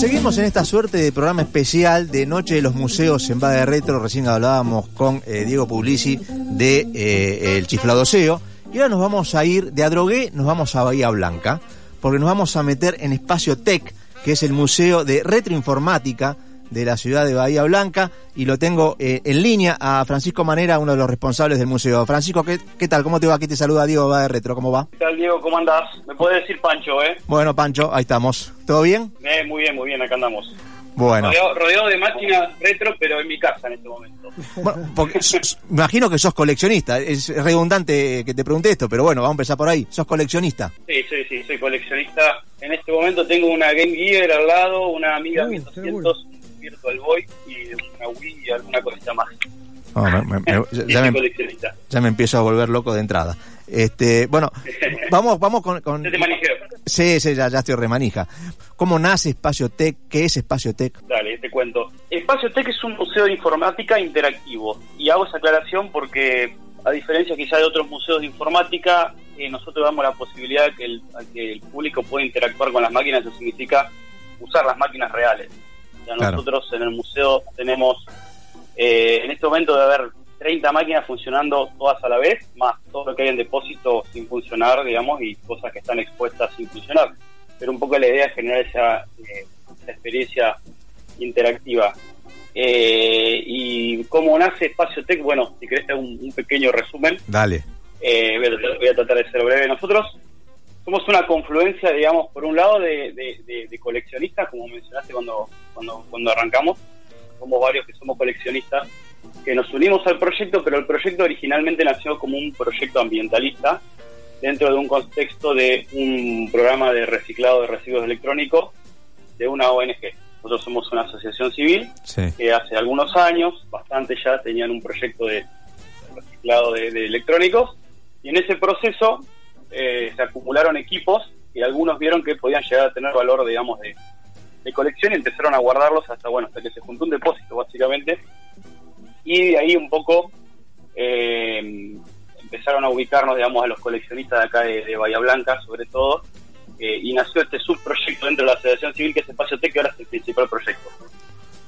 seguimos en esta suerte de programa especial de Noche de los Museos en de Retro. Recién hablábamos con eh, Diego Puglisi de eh, El Chifladoseo. Y ahora nos vamos a ir de Adrogué, nos vamos a Bahía Blanca, porque nos vamos a meter en Espacio Tech, que es el Museo de Retroinformática de la ciudad de Bahía Blanca y lo tengo eh, en línea a Francisco Manera, uno de los responsables del museo. Francisco, ¿qué, qué tal? ¿Cómo te va? Aquí te saluda Diego va de Retro, ¿cómo va? ¿Qué tal, Diego? ¿Cómo andás? Me puedes decir Pancho, ¿eh? Bueno, Pancho, ahí estamos. ¿Todo bien? Eh, muy bien, muy bien, acá andamos. Bueno. Rodeado, de máquinas retro, pero en mi casa en este momento. Bueno, porque imagino que sos coleccionista. Es redundante que te pregunte esto, pero bueno, vamos a empezar por ahí. ¿Sos coleccionista? Sí, sí, sí, soy coleccionista. En este momento tengo una Game Gear al lado, una Amiga 1200 Virtual Boy y una Wii y alguna cosita más. ya, me, ya, me, empiezo a volver loco de entrada. Este, bueno, vamos, vamos con. con... Sí, sí, ya, ya estoy remanija. ¿Cómo nace Espacio Tech? ¿Qué es Espacio Tech? Dale, te cuento. Espacio Tech es un museo de informática interactivo. Y hago esa aclaración porque, a diferencia quizá de otros museos de informática, eh, nosotros damos la posibilidad de que el, que el público pueda interactuar con las máquinas. Eso significa usar las máquinas reales. Nosotros en el museo tenemos, eh, en este momento de haber 30 máquinas funcionando todas a la vez, más todo lo que hay en depósito sin funcionar, digamos, y cosas que están expuestas sin funcionar. Pero un poco la idea es generar esa, eh, experiencia interactiva. Eh, y cómo nace Espacio Tech, bueno, si querés un, un pequeño resumen. Dale. voy, a, tratar de ser breve. Nosotros somos una confluencia, digamos, por un lado de, coleccionistas, como mencionaste cuando, cuando, cuando arrancamos, somos varios que somos coleccionistas, que nos unimos al proyecto, pero el proyecto originalmente nació como un proyecto ambientalista dentro de un contexto de un programa de reciclado de residuos electrónicos de una ONG. Nosotros somos una asociación civil que hace algunos años, bastante ya, tenían un proyecto de reciclado de electrónicos. Y en ese proceso eh, se acumularon equipos y algunos vieron que podían llegar a tener valor, digamos, de, colección y empezaron a guardarlos hasta, bueno, hasta que se juntó un depósito, básicamente. Y de ahí un poco eh, empezaron a ubicarnos, digamos, a los coleccionistas de acá de, Bahía Blanca, sobre todo, eh, y nació este subproyecto dentro de la Asociación Civil, que es Espacio Tech, que ahora es el principal proyecto.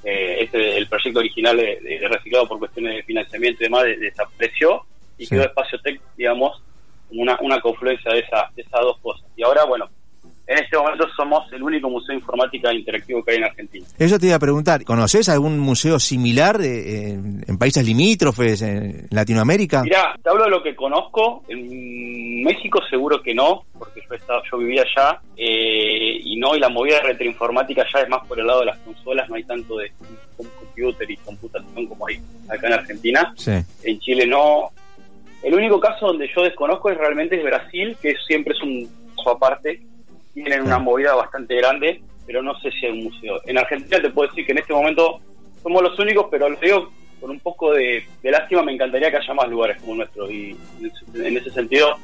este, el proyecto original de, reciclado por cuestiones de financiamiento y demás desapareció y quedó Espacio Tech, digamos, una, una confluencia de, esa, de esas dos cosas. Y ahora, bueno, en este momento somos el único museo de informática interactivo que hay en Argentina. Eso te iba a preguntar, ¿conoces algún museo similar en, países limítrofes, en Latinoamérica? Mira, te hablo de lo que conozco. En México seguro que no, porque yo, estaba, yo vivía allá eh, y no, y la movida de retroinformática ya es más por el lado de las consolas, no hay tanto de computer y computación como hay acá en Argentina. En Chile no, el único caso donde yo desconozco es realmente es Brasil, que siempre es un caso aparte. Tienen una movida bastante grande, pero no sé si hay un museo. En Argentina te puedo decir que en este momento somos los únicos, pero lo digo con un poco de, lástima, me encantaría que haya más lugares como nuestro. Y en ese sentido,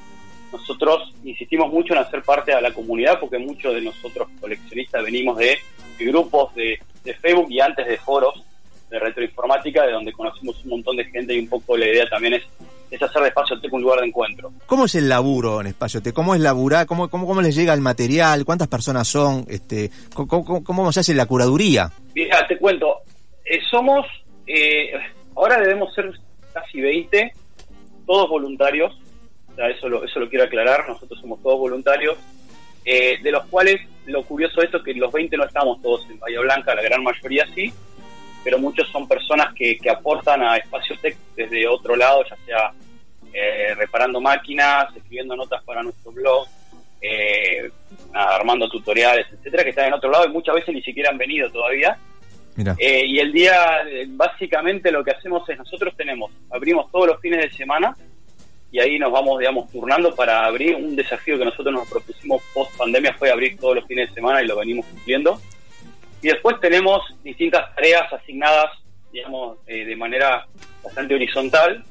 nosotros insistimos mucho en hacer parte de la comunidad, porque muchos de nosotros coleccionistas venimos de, grupos de, de Facebook y antes de foros de retroinformática, de donde conocimos un montón de gente y un poco la idea también es es hacer de Espacio Tech un lugar de encuentro. ¿Cómo es el laburo en Espacio Tech? ¿Cómo es laburar? ¿Cómo, cómo, cómo les llega el material? ¿Cuántas personas son? Este, ¿cómo, cómo, se hace la curaduría? Mira, te cuento. Eh, somos, eh, ahora debemos ser casi 20, todos voluntarios. O sea, eso lo, eso lo quiero aclarar. Nosotros somos todos voluntarios. Eh, de los cuales lo curioso de esto es que los 20 no estamos todos en Bahía Blanca, la gran mayoría sí, pero muchos son personas que, que aportan a Espacio Tech desde otro lado, ya sea eh, reparando máquinas, escribiendo notas para nuestro blog, eh, armando tutoriales, etcétera, que están en otro lado y muchas veces ni siquiera han venido todavía. Eh, y el día, básicamente lo que hacemos es nosotros tenemos, abrimos todos los fines de semana y ahí nos vamos, digamos, turnando para abrir un desafío que nosotros nos propusimos post pandemia fue abrir todos los fines de semana y lo venimos cumpliendo. Y después tenemos distintas tareas asignadas, digamos, eh, de manera bastante horizontal,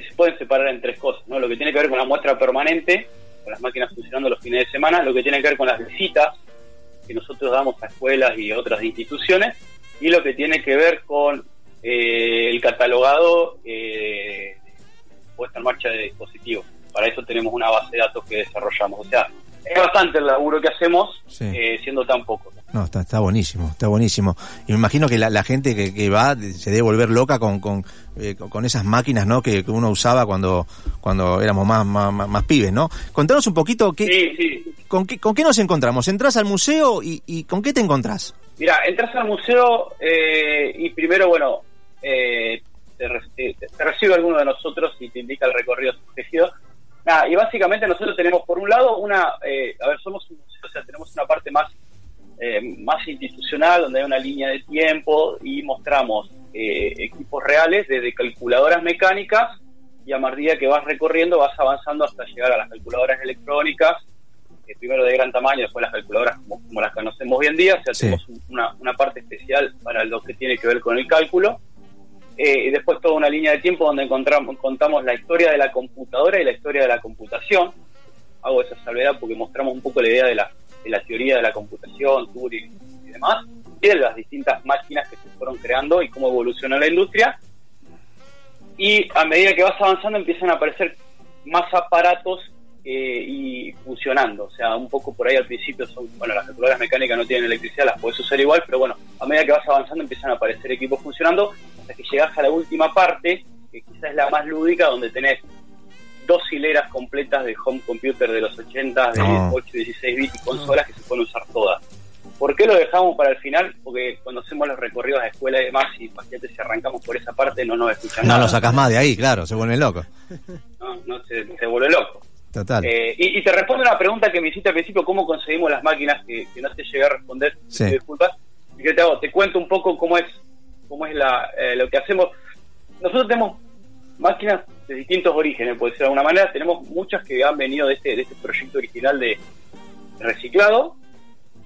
que se pueden separar en tres cosas, ¿no? Lo que tiene que ver con la muestra permanente, con las máquinas funcionando los fines de semana, lo que tiene que ver con las visitas que nosotros damos a escuelas y otras instituciones, y lo que tiene que ver con eh, el catalogado eh, puesta en marcha de dispositivos. Para eso tenemos una base de datos que desarrollamos. O sea, es bastante el laburo que hacemos, eh, siendo tan poco. No, está, está buenísimo, está buenísimo. Y me imagino que la, gente que, va se debe volver loca con, con, eh, con esas máquinas ¿no? Que, uno usaba cuando, cuando éramos más, más, más, pibes, ¿no? Contanos un poquito qué, Con, qué, con qué nos encontramos. ¿Entrás al museo y, y con qué te encontrás? Mira, entras al museo eh, y primero, bueno, eh, te, te, recibe alguno de nosotros y te indica el recorrido y básicamente nosotros tenemos por un lado una, eh, a ver, somos un museo, o sea, tenemos una parte más, eh, más institucional donde hay una línea de tiempo y mostramos eh, equipos reales desde calculadoras mecánicas y a medida que vas recorriendo vas avanzando hasta llegar a las calculadoras electrónicas, primero de gran tamaño, después las calculadoras como, las conocemos hoy en día, o sea, tenemos una, una parte especial para lo que tiene que ver con el cálculo eh, y después toda una línea de tiempo donde encontramos, contamos la historia de la computadora y la historia de la computación. Hago esa salvedad porque mostramos un poco la idea de la, de la teoría de la computación, Turing y demás, y de las distintas máquinas que se fueron creando y cómo evolucionó la industria. Y a medida que vas avanzando empiezan a aparecer más aparatos eh, y funcionando. O sea, un poco por ahí al principio son, bueno, las calculadoras mecánicas no tienen electricidad, las puedes usar igual, pero bueno, a medida que vas avanzando empiezan a aparecer equipos funcionando hasta que llegas a la última parte, que quizás es la más lúdica, donde tenés dos hileras completas de home computer de los 80, de 8 y 16 bits y consolas que se pueden usar todas. ¿Por qué lo dejamos para el final? Porque cuando hacemos los recorridos a escuela y demás, y pacientes si arrancamos por esa parte, no nos escuchan no nada. No lo sacas más de ahí, claro, se vuelve loco. No, no se, se vuelve loco. Total. Eh, y, te respondo una pregunta que me hiciste al principio, ¿cómo conseguimos las máquinas? Que, no te llegué a responder, sí. disculpas. Y te, hago, te cuento un poco cómo es cómo es la, eh, lo que hacemos. Nosotros tenemos máquinas de distintos orígenes, por decirlo de alguna manera. Tenemos muchas que han venido de este, de este proyecto original de reciclado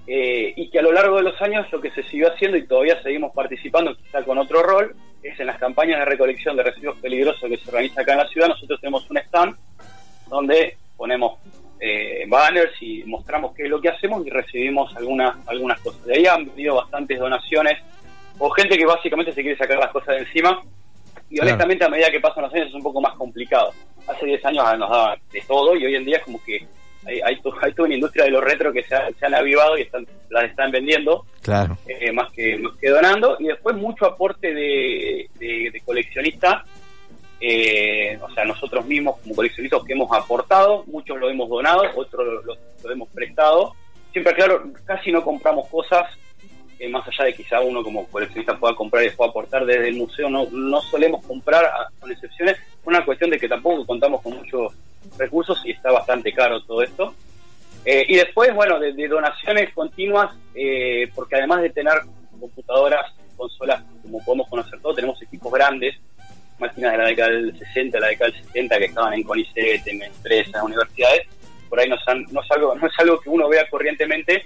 eh, y que a lo largo de los años lo que se siguió haciendo y todavía seguimos participando, quizá con otro rol, es en las campañas de recolección de residuos peligrosos que se organiza acá en la ciudad. Nosotros tenemos un stand donde ponemos eh, banners y mostramos qué es lo que hacemos y recibimos algunas, algunas cosas. De ahí han venido bastantes donaciones o gente que básicamente se quiere sacar las cosas de encima. Y honestamente, a medida que pasan los años es un poco más complicado. Hace 10 años nos daban de todo y hoy en día es como que hay, hay, toda una industria de los retro que se, han avivado y están, las están vendiendo, claro. Eh, más, que, más que donando. Y después mucho aporte de, de coleccionistas eh, o sea, nosotros mismos como coleccionistas que hemos aportado, muchos lo hemos donado, otros lo, hemos prestado. Siempre, claro, casi no compramos cosas, eh, más allá de quizá uno como coleccionista pueda comprar y pueda aportar desde el museo, no, no solemos comprar, con excepciones, una cuestión de que tampoco contamos con muchos recursos y está bastante caro todo esto. Eh, y después, bueno, de, donaciones continuas, porque además de tener computadoras, consolas, como podemos conocer todo, tenemos equipos grandes, máquinas de la década del 60, la década del 70 que estaban en CONICET, en empresas, universidades, por ahí no, es algo, no es algo que uno vea corrientemente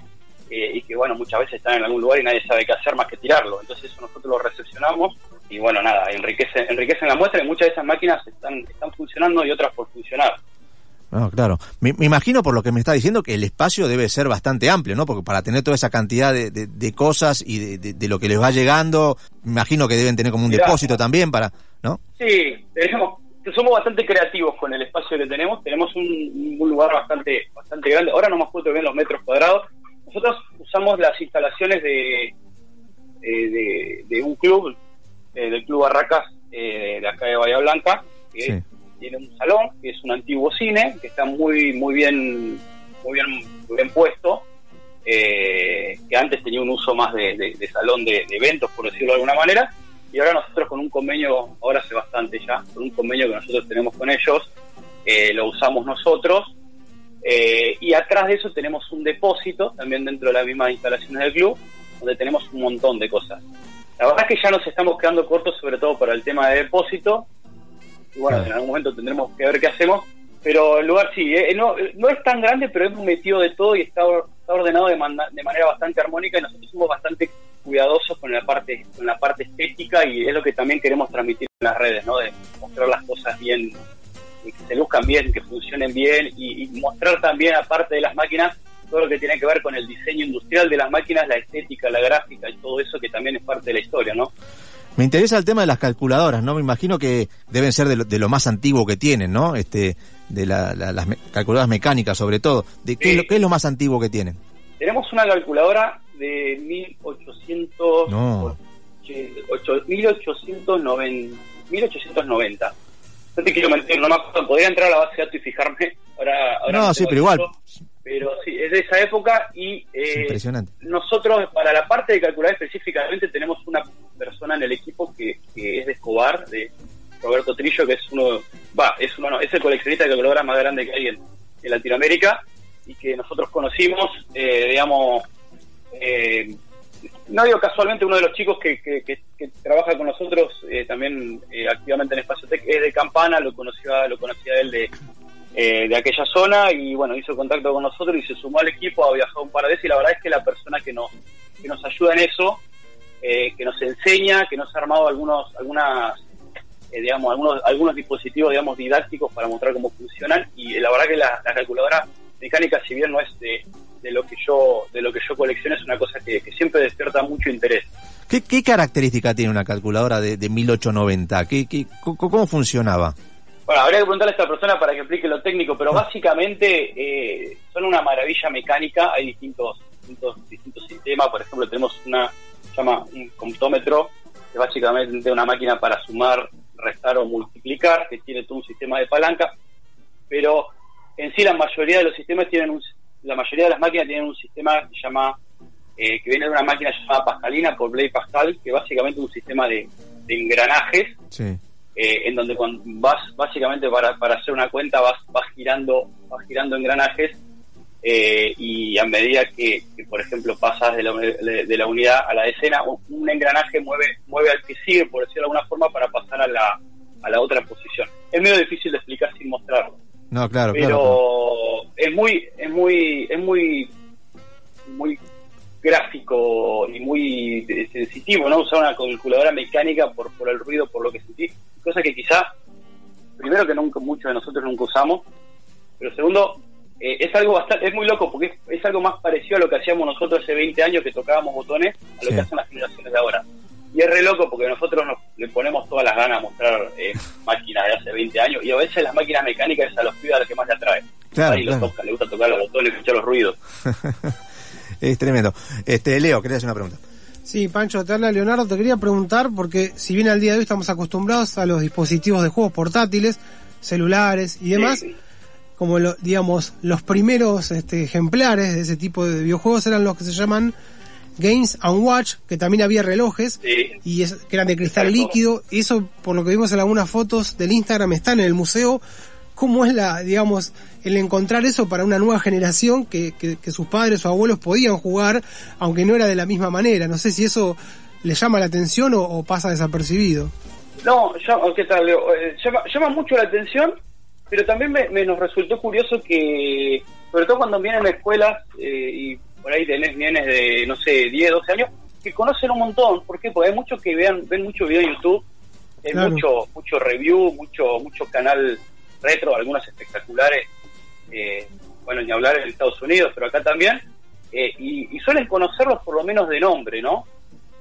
eh, y que bueno, muchas veces están en algún lugar y nadie sabe qué hacer más que tirarlo. Entonces eso nosotros lo recepcionamos y bueno, nada, enriquece, enriquecen la muestra y muchas de esas máquinas están, están funcionando y otras por funcionar. No, claro. Me, imagino por lo que me está diciendo que el espacio debe ser bastante amplio, ¿no? Porque para tener toda esa cantidad de, de, cosas y de, lo que les va llegando, me imagino que deben tener como un depósito también para, ¿no? Sí, tenemos, somos bastante creativos con el espacio que tenemos. Tenemos un, lugar bastante bastante grande. Ahora no me acuerdo bien los metros cuadrados. Nosotros usamos las instalaciones de, de, de un club, eh, del Club Barracas eh, de acá de Bahía Blanca, que tiene un salón que es un antiguo cine que está muy muy bien muy bien bien puesto eh, que antes tenía un uso más de, salón de, eventos por decirlo de alguna manera y ahora nosotros con un convenio ahora hace bastante ya con un convenio que nosotros tenemos con ellos eh, lo usamos nosotros eh, y atrás de eso tenemos un depósito también dentro de las mismas instalaciones del club donde tenemos un montón de cosas. La verdad es que ya nos estamos quedando cortos sobre todo para el tema de depósito y bueno, en algún momento tendremos que ver qué hacemos, pero el lugar sí, eh, no, no es tan grande, pero hemos metido de todo y está, ordenado de, de manera bastante armónica y nosotros somos bastante cuidadosos con la parte con la parte estética y es lo que también queremos transmitir en las redes, ¿no? De mostrar las cosas bien, que se luzcan bien, que funcionen bien y, mostrar también, aparte de las máquinas, todo lo que tiene que ver con el diseño industrial de las máquinas, la estética, la gráfica y todo eso que también es parte de la historia, ¿no? Me interesa el tema de las calculadoras, ¿no? Me imagino que deben ser de lo, más antiguo que tienen, ¿no? Este, de las calculadoras mecánicas sobre todo. ¿De qué, es lo, qué es lo más antiguo que tienen? Tenemos una calculadora de 1800, no. 1890. 1890. No te quiero mentir, no me acuerdo, podría entrar a la base de datos y fijarme. Ahora, ahora no, sí, pero igual. pero sí, es de esa época y eh, impresionante. nosotros, para la parte de calcular específicamente, tenemos una persona en el equipo que, es de Escobar, de Roberto Trillo, que es uno, va, es uno, no, es el coleccionista de calculadoras más grande que hay en, Latinoamérica y que nosotros conocimos, eh, digamos, eh, no digo casualmente, uno de los chicos que, que, trabaja con nosotros eh, también eh, activamente en Espacio Tech es de Campana, lo conocía, lo conocía él de, eh, de aquella zona y bueno, hizo contacto con nosotros y se sumó al equipo, ha viajado un par de veces y la verdad es que la persona que nos, que nos ayuda en eso, que nos enseña, que nos ha armado algunos, algunas, digamos, algunos, algunos dispositivos, digamos, didácticos para mostrar cómo funcionan y la verdad que la, la calculadora mecánica, si bien no es de de lo que yo de lo que yo colecciono es una cosa que, siempre despierta mucho interés. ¿Qué, qué característica tiene una calculadora de, de 1890? ¿Qué, qué, cómo funcionaba? Bueno, habría que preguntarle a esta persona para que explique lo técnico, pero básicamente eh, son una maravilla mecánica. Hay distintos, distintos, distintos sistemas. Por ejemplo, tenemos una llama un comptómetro, que es básicamente una máquina para sumar, restar o multiplicar, que tiene todo un sistema de palanca. Pero en sí la mayoría de los sistemas tienen un, la mayoría de las máquinas tienen un sistema que se llama, eh, que viene de una máquina llamada Pascalina por Blake Pascal, que básicamente es un sistema de, engranajes, eh, en donde cuando vas, básicamente para, para hacer una cuenta vas, vas girando, vas girando engranajes eh, y a medida que, por ejemplo, pasas de la, de la, unidad a la decena, un engranaje mueve, mueve al que sigue, por decirlo de alguna forma, para pasar a la, a la otra posición. Es medio difícil de explicar sin mostrarlo. No, claro, pero es muy, es muy, es muy, muy gráfico y muy sensitivo, ¿no? Usar una calculadora mecánica por, por el ruido, por lo que sentí, cosa que quizá, primero que nunca muchos de nosotros nunca usamos, pero segundo, eh, es algo bastante, es muy loco porque es, algo más parecido a lo que hacíamos nosotros hace 20 años que tocábamos botones, a lo que hacen las generaciones de ahora. Y es re loco porque nosotros nos, le ponemos todas las ganas a mostrar eh, máquinas de hace 20 años y a veces las máquinas mecánicas es a los pibes a los que más le atrae. Claro, Ahí los toca, le gusta tocar los botones, escuchar los ruidos. es tremendo. Este Leo, quería hacer una pregunta. Sí, Pancho, te habla Leonardo, te quería preguntar porque si bien al día de hoy estamos acostumbrados a los dispositivos de juegos portátiles, celulares y demás, como lo, digamos los primeros este, ejemplares de ese tipo de videojuegos eran los que se llaman Games and Watch, que también había relojes, y es, que eran de cristal líquido. Y eso, por lo que vimos en algunas fotos del Instagram, están en el museo. ¿Cómo es la, digamos, el encontrar eso para una nueva generación que, que, sus padres o abuelos podían jugar, aunque no era de la misma manera? No sé si eso le llama la atención o, pasa desapercibido. No, ¿qué tal, eh, Llama, llama mucho la atención, pero también me, nos resultó curioso que, sobre todo cuando vienen a escuelas eh, y por ahí tenés nenes de, no sé, 10, 12 años, que conocen un montón. ¿Por qué? Porque hay muchos que vean, ven mucho video en YouTube, hay mucho, mucho review, mucho, mucho canal retro, algunas espectaculares, eh, bueno, ni hablar en Estados Unidos, pero acá también, eh, y, suelen conocerlos por lo menos de nombre, ¿no?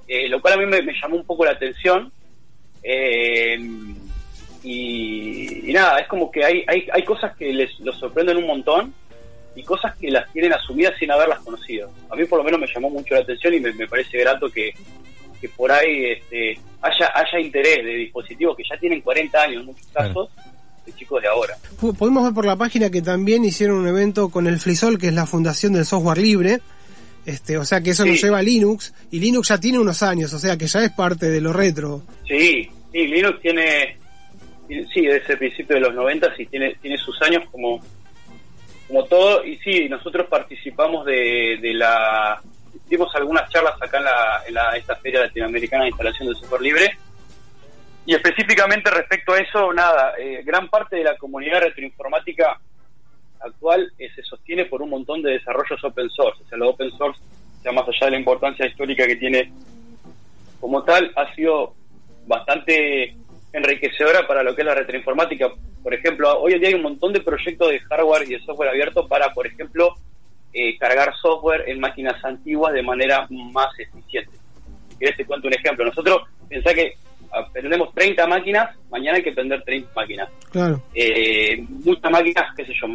Eh, lo cual a mí me, llamó un poco la atención. Y, nada, es como que hay, hay, hay cosas que les los sorprenden un montón y cosas que las tienen asumidas sin haberlas conocido. A mí por lo menos me llamó mucho la atención y me, parece grato que, por ahí este, haya, haya interés de dispositivos que ya tienen 40 años en muchos casos. de chicos de ahora. Podemos ver por la página que también hicieron un evento con el FreeSol, que es la Fundación del Software Libre, este, o sea que eso nos lleva a Linux, y Linux ya tiene unos años, o sea que ya es parte de lo retro. Sí, sí, Linux tiene, sí, desde el principio de los 90 y tiene, tiene sus años como, como todo, y sí, nosotros participamos de, de la, dimos algunas charlas acá en, la, esta Feria Latinoamericana de Instalación del Software Libre, y específicamente respecto a eso, nada, eh, gran parte de la comunidad retroinformática actual eh, se sostiene por un montón de desarrollos open source, o sea, lo open source, ya más allá de la importancia histórica que tiene como tal, ha sido bastante enriquecedora para lo que es la retroinformática. Por ejemplo, hoy en día hay un montón de proyectos de hardware y de software abierto para, por ejemplo, eh, cargar software en máquinas antiguas de manera más eficiente. Querés te cuento un ejemplo. Nosotros pensá que prendemos 30 máquinas, mañana hay que prender 30 máquinas. Claro. Eh, muchas máquinas, qué sé yo,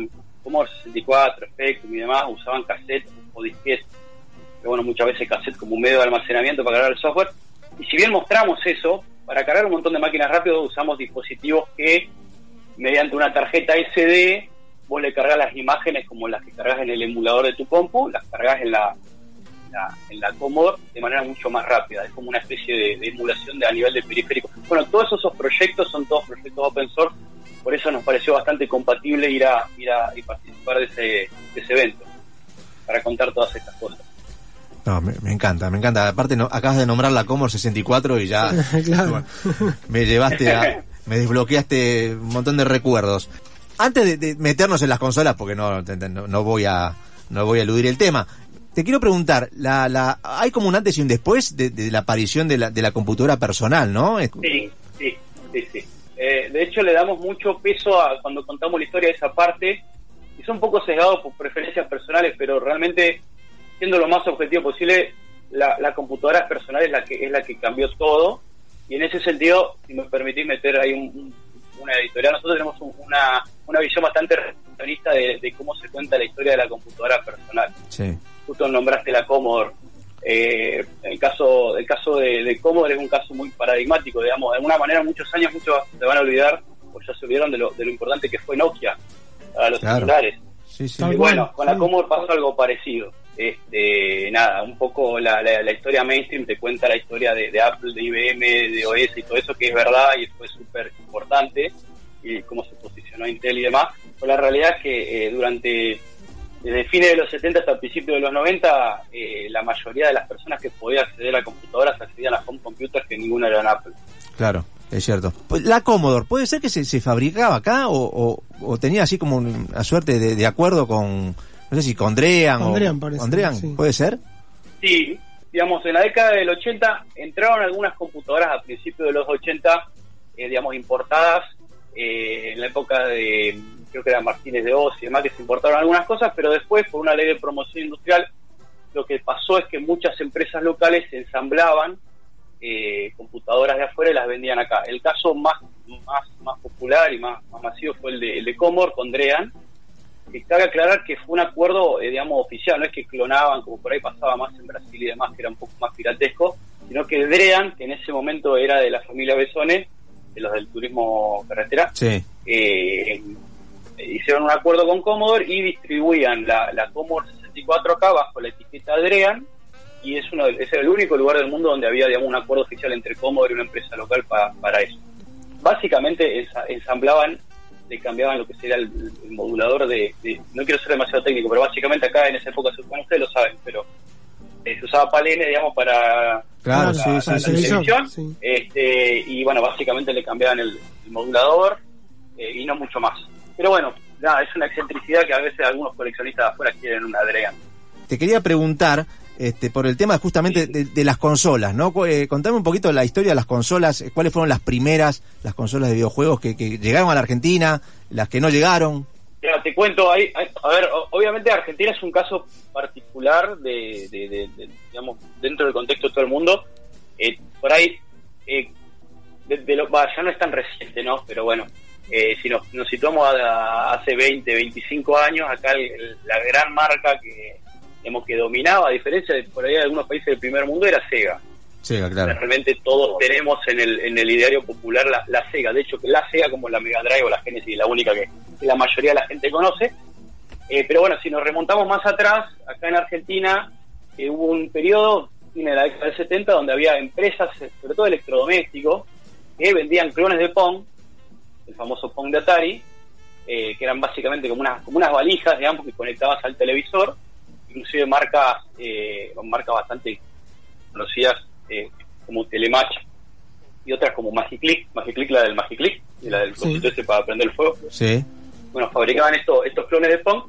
como 64, Spectrum y demás, usaban cassette o disquete. Pero bueno, muchas veces cassette como un medio de almacenamiento para cargar el software. Y si bien mostramos eso, para cargar un montón de máquinas rápido usamos dispositivos que mediante una tarjeta SD vos le cargas las imágenes como las que cargas en el emulador de tu compu, las cargas en la, en la Commodore de manera mucho más rápida. Es como una especie de, emulación de, a nivel de periférico. Bueno, todos esos proyectos son todos proyectos open source, por eso nos pareció bastante compatible ir a, ir a participar de ese, de ese evento, para contar todas estas cosas. No, me, encanta, me encanta. Aparte, no, acabas de nombrar la Commodore 64 y ya me llevaste a, me desbloqueaste un montón de recuerdos. Antes de, meternos en las consolas, porque no, no, voy a no voy a eludir el tema. Te quiero preguntar, la, la, hay como un antes y un después de, la aparición de la, de la computadora personal, ¿no? Sí, sí, sí, sí. Eh, de hecho, le damos mucho peso a cuando contamos la historia de esa parte, y son un poco sesgados por preferencias personales, pero realmente siendo lo más objetivo posible, la, computadora personal es la que es la que cambió todo y en ese sentido, si me permitís meter ahí una editorial, nosotros tenemos una, una visión bastante realista de, cómo se cuenta la historia de la computadora personal. Sí. Justo nombraste la Commodore. Eh, el caso el caso de, de, Commodore es un caso muy paradigmático, digamos. De alguna manera, muchos años muchos se van a olvidar, o ya se olvidaron de lo, de lo importante que fue Nokia a los celulares. Sí, sí. Y bueno, con la Commodore pasó algo parecido. Este, nada, un poco la, la, historia mainstream te cuenta la historia de, Apple, de IBM, de OS y todo eso que es verdad y fue súper importante y cómo se posicionó Intel y demás. Pero la realidad es que eh, durante desde fines de los 70 hasta el principio de los 90, eh, la mayoría de las personas que podían acceder a computadoras accedían a home computers que ninguna eran Apple. Claro, es cierto. Pues, la Commodore, ¿puede ser que se, se fabricaba acá o, o, tenía así como una suerte de acuerdo con no sé si con Andrean o... ¿puede ser? Sí, digamos, en la década del 80 entraron algunas computadoras a principios de los 80, eh, digamos, importadas eh, en la época de, creo que era Martínez de Oz y demás, que se importaron algunas cosas, pero después, por una ley de promoción industrial, lo que pasó es que muchas empresas locales ensamblaban eh, computadoras de afuera y las vendían acá. El caso más más, más popular y más, más masivo fue el de, el de Comor con Drean, que cabe aclarar que fue un acuerdo, eh, digamos, oficial, no es que clonaban, como por ahí pasaba más en Brasil y demás, que era un poco más piratesco, sino que Drean, que en ese momento era de la familia Besone, de los del turismo carretera, eh, hicieron un acuerdo con Commodore y distribuían la, la Commodore 64 acá bajo la etiqueta Drean, y es uno es el único lugar del mundo donde había, digamos, un acuerdo oficial entre Commodore y una empresa local para eso. Básicamente ensamblaban le cambiaban lo que sería el, modulador de, No quiero ser demasiado técnico, pero básicamente acá en esa época, bueno, ustedes lo saben, pero eh, se usaba palene, digamos, para, la, televisión. Este, y bueno, básicamente le cambiaban el, modulador eh, y no mucho más. Pero bueno, nada, es una excentricidad que a veces algunos coleccionistas afuera quieren una Adrian. Te quería preguntar este, por el tema justamente de, las consolas, ¿no? Eh, contame un poquito la historia de las consolas, eh, cuáles fueron las primeras, las consolas de videojuegos que, llegaron a la Argentina, las que no llegaron. te cuento, a ver, obviamente Argentina es un caso particular de, digamos, dentro del contexto de todo el mundo. Eh, por ahí, de, lo, ya no es tan reciente, ¿no? Pero bueno, si nos, situamos a, hace 20, 25 años, acá la gran marca que digamos, que dominaba, a diferencia de por ahí de algunos países del primer mundo, era Sega. Sega, claro. Realmente todos tenemos en el, en el ideario popular la, Sega. De hecho, que la Sega como la Mega Drive o la Genesis, la única que, la mayoría de la gente conoce. Eh, pero bueno, si nos remontamos más atrás, acá en Argentina eh, hubo un periodo, en la década del 70, donde había empresas, sobre todo electrodomésticos, que vendían clones de Pong, el famoso Pong de Atari, eh, que eran básicamente como unas, como unas valijas, digamos, que conectabas al televisor inclusive marcas, eh, marcas bastante conocidas eh, como Telematch y otras como Magiclick, Magiclick la del Magiclick y la del sí. ese para prender el fuego. Sí. Bueno, fabricaban estos estos clones de Pong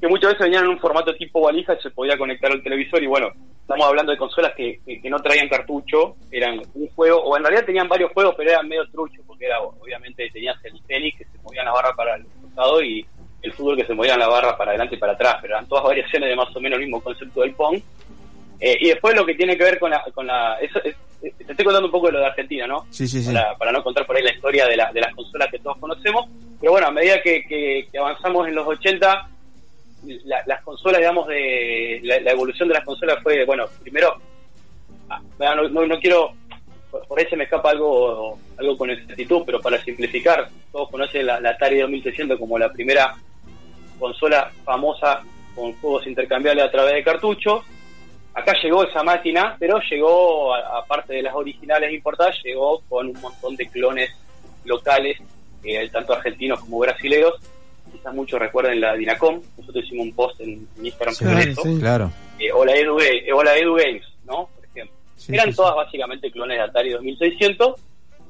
que muchas veces venían en un formato tipo valija y se podía conectar al televisor y bueno, estamos hablando de consolas que, que, no traían cartucho, eran un juego, o en realidad tenían varios juegos, pero eran medio trucho, porque era obviamente tenías el tenis que se movía la barra para el costado y el fútbol que se movían la barra para adelante y para atrás, pero eran todas variaciones de más o menos el mismo concepto del Pong. Eh, y después lo que tiene que ver con la... Con la eso, te estoy contando un poco de lo de Argentina, ¿no? Sí, sí, sí. Para, no contar por ahí la historia de, la, de las consolas que todos conocemos. Pero bueno, a medida que, que, avanzamos en los 80, las consolas, digamos, de la, evolución de las consolas fue, bueno, primero, ah, no, no, quiero, por ahí se me escapa algo algo con exactitud, pero para simplificar, todos conocen la, la Atari 2600 como la primera consola famosa con juegos intercambiables a través de cartuchos acá llegó esa máquina, pero llegó, aparte de las originales importadas, llegó con un montón de clones locales, eh, tanto argentinos como brasileños. Quizás muchos recuerden la Dinacom, nosotros hicimos un post en, Instagram sobre eso. claro. Eh, o, la Edu, o la Edu Games, ¿no? Por ejemplo. Eran todas básicamente clones de Atari 2600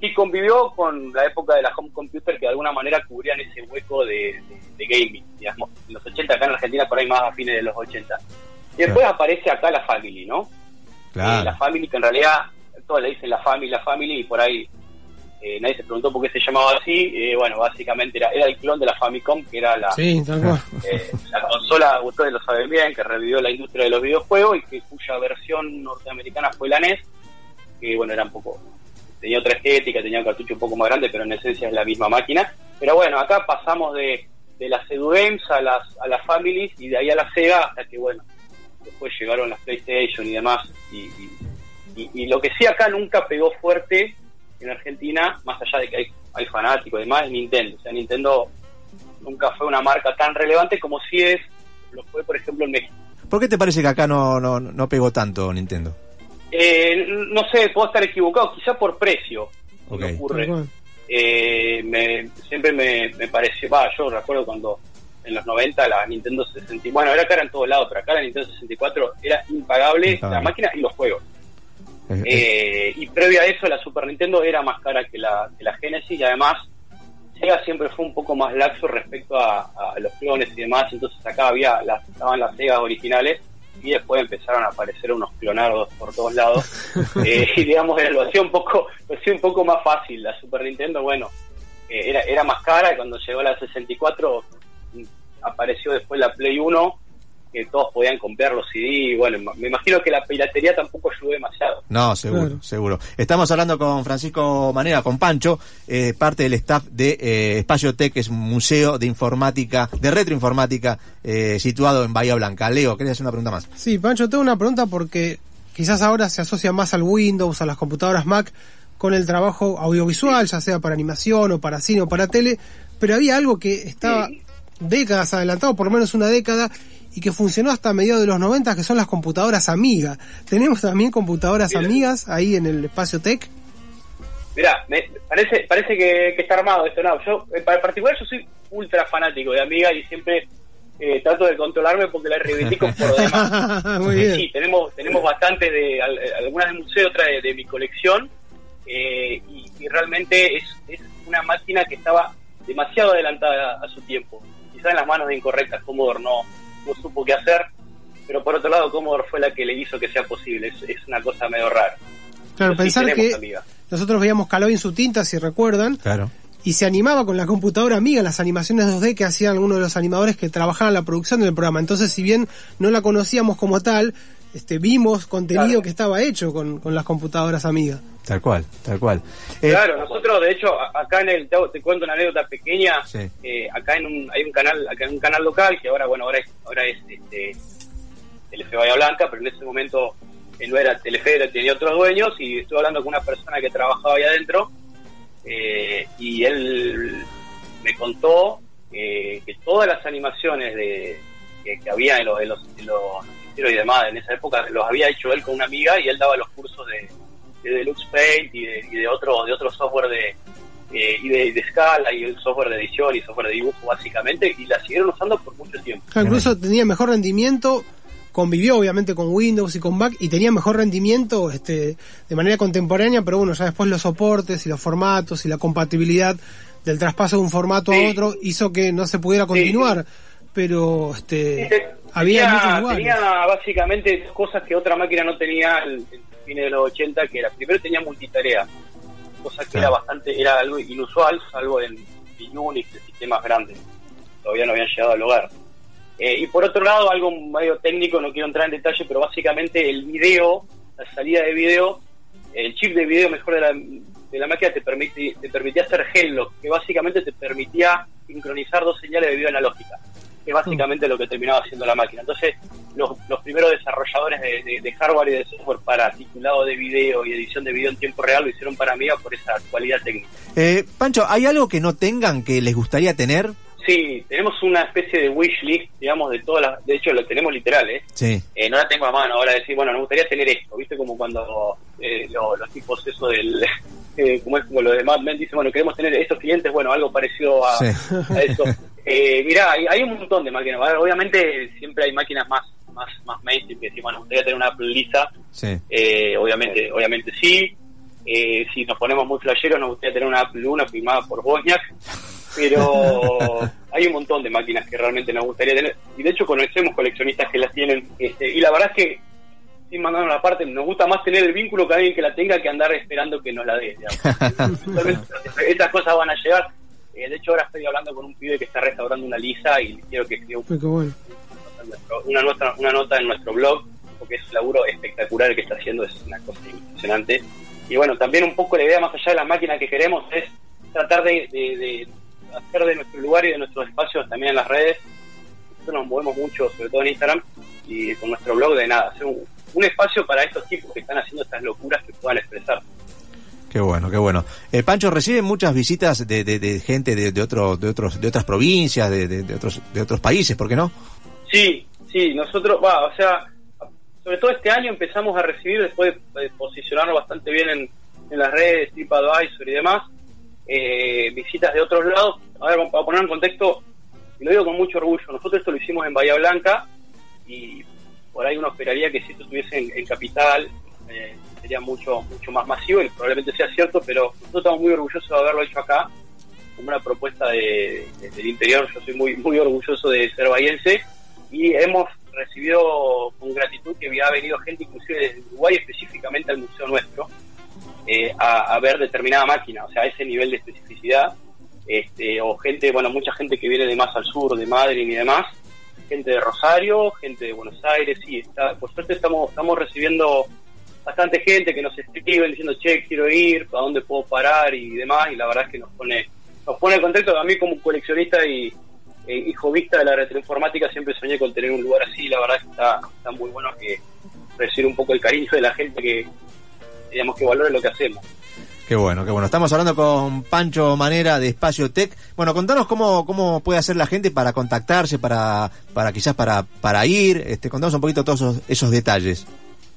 y convivió con la época de la home computer que de alguna manera cubrían ese hueco de, de gaming, digamos. En los 80 acá en Argentina, por ahí más a fines de los 80 y después aparece acá la Family, ¿no? Claro. Eh, la Family, que en realidad todos le dicen la Family, la Family, y por ahí eh, nadie se preguntó por qué se llamaba así. Eh, bueno, básicamente era, era el clon de la Famicom, que era la, sí, la consola, ustedes lo saben bien, que revivió la industria de los videojuegos y que cuya versión norteamericana fue la NES, que bueno, era un poco. Tenía otra estética, tenía un cartucho un poco más grande, pero en esencia es la misma máquina. Pero bueno, acá pasamos de, de las Edu Games a las, a las Families y de ahí a la Sega hasta que, bueno, después llegaron las PlayStation y demás. Y, y, lo que sí acá nunca pegó fuerte en Argentina, más allá de que hay, hay fanáticos y demás, es Nintendo. O sea, Nintendo nunca fue una marca tan relevante como si es, lo fue por ejemplo en México. ¿Por qué te parece que acá no, no, no pegó tanto Nintendo? Eh, no sé, puedo estar equivocado, quizá por precio. Ocurre. Eh, me, siempre me, me pareció, va, yo recuerdo cuando en los 90 la Nintendo 64, bueno, era cara en todos lados, pero acá la Nintendo 64 era impagable, la máquina y los juegos. Eh, y previo a eso la Super Nintendo era más cara que la, que la Genesis y además Sega siempre fue un poco más laxo respecto a, los clones y demás, entonces acá había las, estaban las Segas originales y después empezaron a aparecer unos clonardos por todos lados. Eh, y digamos lo hacía un poco lo hacía un poco más fácil. La Super Nintendo bueno eh, era era más cara y cuando llegó la 64 apareció después la Play 1, que todos podían comprar los CD. Bueno, me imagino que la piratería tampoco ayudó demasiado. No, seguro, seguro. Estamos hablando con Francisco Manera, con Pancho, eh, parte del staff de eh, Espacio Tech, que es un museo de informática, de retroinformática, eh, situado en Bahía Blanca. Leo, ¿querés hacer una pregunta más? Sí, Pancho, tengo una pregunta porque quizás ahora se asocia más al Windows, a las computadoras Mac, con el trabajo audiovisual, ya sea para animación o para cine o para tele, pero había algo que estaba décadas adelantado, por lo menos una década, y que funcionó hasta mediados de los 90, que son las computadoras amigas. Tenemos también computadoras amigas ahí en el espacio tech. Mira, parece parece que, está armado esto. No, yo, en particular, yo soy ultra fanático de Amiga y siempre eh, trato de controlarme porque la reivindico por demás. Sí, tenemos, tenemos bastante de, algunas de museo, otra de, mi colección, eh, y, y, realmente es, es una máquina que estaba demasiado adelantada a su tiempo en las manos de incorrectas. Commodore no, no supo qué hacer, pero por otro lado Commodore fue la que le hizo que sea posible. Es, una cosa medio rara. Claro, pensar que nosotros veíamos Caló en su tinta, si recuerdan. Claro. Y se animaba con la computadora amiga, las animaciones 2D que hacían algunos de los animadores que trabajaban en la producción del programa. Entonces, si bien no la conocíamos como tal, este, vimos contenido que estaba hecho con, con las computadoras amigas. Tal cual, tal cual. Eh, claro, nosotros de hecho acá en el te, cuento una anécdota pequeña. Eh, acá en un, hay un canal, acá en un canal local que ahora bueno ahora es ahora es este, Telefe Bahía Blanca, pero en ese momento eh, no era Telefe, tenía otros dueños y estuve hablando con una persona que trabajaba ahí adentro y él me contó que todas las animaciones de que, había en los, en los, en los y demás en esa época los había hecho él con una amiga y él daba los cursos de de Deluxe Paint y de, y de otro de otro software de eh, y de, de, escala y el software de edición y software de dibujo básicamente y la siguieron usando por mucho tiempo. incluso tenía mejor rendimiento, convivió obviamente con Windows y con Mac y tenía mejor rendimiento este de manera contemporánea, pero bueno, ya después los soportes y los formatos y la compatibilidad del traspaso de un formato a otro hizo que no se pudiera continuar. Pero este había tenía, básicamente cosas que otra máquina no tenía el, fines de los 80, que era, primero tenía multitarea, cosa que era bastante, era algo inusual, salvo en, Unix, de sistemas grandes. todavía no habían llegado al hogar. Eh, y por otro lado, algo medio técnico, no quiero entrar en detalle, pero básicamente el video, la salida de video, el chip de video mejor de la, de la máquina te, permite, te permitía hacer Hellock, que básicamente te permitía sincronizar dos señales de video analógica, es básicamente lo que terminaba haciendo la máquina. Entonces, los, los primeros desarrolladores de, de, hardware y de software para titulado de video y edición de video en tiempo real lo hicieron para mí por esa cualidad técnica. Eh, Pancho, ¿hay algo que no tengan que les gustaría tener? Sí, tenemos una especie de wish list, digamos, de todas las. De hecho, lo tenemos literal, ¿eh? Sí. Eh, no la tengo a mano ahora, decir, bueno, nos gustaría tener esto, ¿viste? Como cuando eh, los tipos, eso del. Eh, como es como lo de Mad Men, dicen, bueno, queremos tener estos clientes, bueno, algo parecido a, a eso. Eh, mirá, hay, hay, un montón de máquinas. Obviamente, siempre hay máquinas más más más mainstream que decimos, bueno, gustaría tener una lisa. Sí. Eh, obviamente, obviamente sí. Eh, si nos ponemos muy flasheros, nos gustaría tener una 1 firmada por Wozniak pero hay un montón de máquinas que realmente nos gustaría tener y de hecho conocemos coleccionistas que las tienen este, y la verdad es que sin mandar una parte nos gusta más tener el vínculo que alguien que la tenga que andar esperando que nos la dé estas cosas van a llegar eh, de hecho ahora estoy hablando con un pibe que está restaurando una lisa y quiero que escriba bueno. una, nota, una nota en nuestro blog porque es un laburo espectacular el que está haciendo es una cosa impresionante y bueno también un poco la idea más allá de la máquina que queremos es tratar de, de, de hacer de nuestro lugar y de nuestros espacios también en las redes. Nosotros nos movemos mucho, sobre todo en Instagram y con nuestro blog, de nada, hacer un, un espacio para estos tipos que están haciendo estas locuras que puedan expresar. Qué bueno, qué bueno. Eh, Pancho, ¿recibe muchas visitas de, de, gente de, de, otro, de, otros, de otras provincias, de, otros, de otros países, por qué no? Sí, sí, nosotros, va, o sea, sobre todo este año empezamos a recibir, después de posicionarnos bastante bien en, en las redes, TripAdvisor y demás, eh, visitas de otros lados. A ver, para poner en contexto, y lo digo con mucho orgullo, nosotros esto lo hicimos en Bahía Blanca y por ahí uno esperaría que si esto estuviese en, en Capital eh, sería mucho mucho más masivo y probablemente sea cierto, pero nosotros estamos muy orgullosos de haberlo hecho acá como una propuesta de, de, del interior. Yo soy muy muy orgulloso de ser bahiense y hemos recibido con gratitud que había venido gente inclusive desde Uruguay específicamente al museo nuestro eh, a, ver determinada máquina, o sea, ese nivel de especificidad, este, o gente, bueno, mucha gente que viene de más al sur, de Madrid y demás, gente de Rosario, gente de Buenos Aires, sí, está, por suerte estamos, estamos recibiendo bastante gente que nos escribe diciendo, che, quiero ir, ¿para dónde puedo parar? y demás, y la verdad es que nos pone, nos pone contento, a mí como coleccionista y eh, hijo vista de la retroinformática siempre soñé con tener un lugar así, la verdad es que está, está muy bueno que recibir un poco el cariño de la gente que, digamos, que valore lo que hacemos. Qué bueno, qué bueno. Estamos hablando con Pancho Manera de Espacio Tech. Bueno, contanos cómo, cómo puede hacer la gente para contactarse, para, para quizás para, para ir. Este, contanos un poquito todos esos, esos detalles.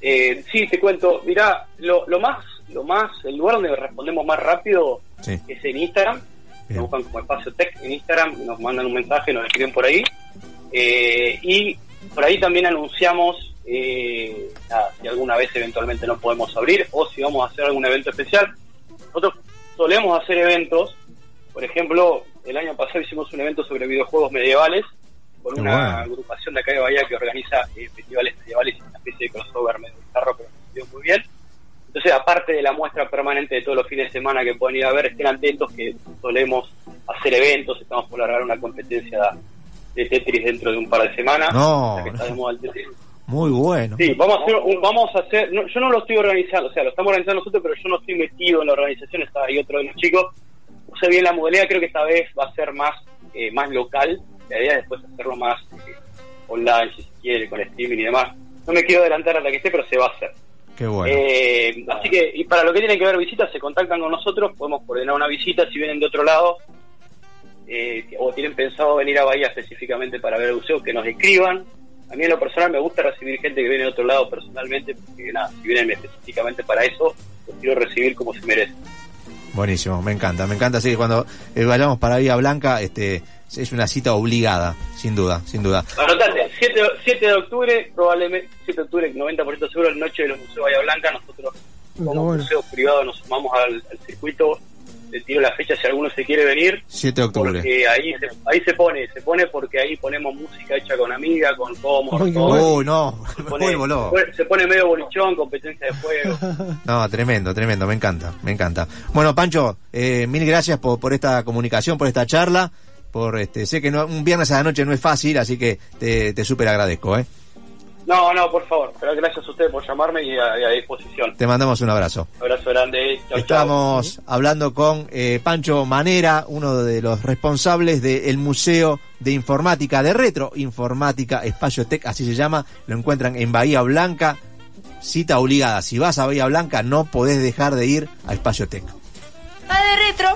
Eh, sí, te cuento. Mirá, lo, lo más, lo más, el lugar donde respondemos más rápido sí. es en Instagram. Bien. Nos buscan como Espacio Tech en Instagram, nos mandan un mensaje, nos escriben por ahí. Eh, y por ahí también anunciamos eh, nada, si alguna vez eventualmente no podemos abrir o si vamos a hacer algún evento especial. Nosotros solemos hacer eventos, por ejemplo, el año pasado hicimos un evento sobre videojuegos medievales con una agrupación de acá de Bahía que organiza eh, festivales medievales especie de crossover medio bizarro, pero nos muy bien. Entonces, aparte de la muestra permanente de todos los fines de semana que pueden ir a ver, estén atentos que solemos hacer eventos, estamos por largar una competencia de Tetris dentro de un par de semanas. No, que Tetris. Muy bueno. Sí, vamos a hacer, vamos a hacer no, yo no lo estoy organizando, o sea, lo estamos organizando nosotros, pero yo no estoy metido en la organización, está ahí otro de los chicos. No sé bien la modalidad, creo que esta vez va a ser más eh, más local, la idea es después hacerlo más eh, online, si se quiere, con streaming y demás. No me quiero adelantar a la que esté, pero se va a hacer. Qué bueno. Eh, así que, y para lo que tiene que ver visitas, se contactan con nosotros, podemos coordinar una visita si vienen de otro lado eh, o tienen pensado venir a Bahía específicamente para ver el museo, que nos escriban. A mí en lo personal me gusta recibir gente que viene de otro lado personalmente, porque nada, si vienen específicamente para eso, los quiero recibir como se merece. Buenísimo, me encanta, me encanta. Así que cuando eh, vayamos para Vía Blanca, este es una cita obligada, sin duda, sin duda. Anotate, 7, 7 de octubre, probablemente, 7 de octubre, 90% seguro, la noche de los museos Bahía Blanca, nosotros como no, bueno. museo privado nos sumamos al, al circuito le tiro la fecha si alguno se quiere venir. 7 de octubre. Porque ahí se, ahí se pone, se pone porque ahí ponemos música hecha con amiga, con todo. Uy, no, se pone, se pone medio bolichón, competencia de juego. no, tremendo, tremendo, me encanta, me encanta. Bueno, Pancho, eh, mil gracias por, por esta comunicación, por esta charla. Por este, sé que no, un viernes a la noche no es fácil, así que te, te súper agradezco, ¿eh? No, no, por favor. Pero gracias a ustedes por llamarme y a, y a disposición. Te mandamos un abrazo. abrazo grande. Chau, Estamos hablando con eh, Pancho Manera, uno de los responsables del Museo de Informática de Retro, Informática Espacio Tech, así se llama. Lo encuentran en Bahía Blanca. Cita obligada. Si vas a Bahía Blanca, no podés dejar de ir a Espacio Tech. Va de retro.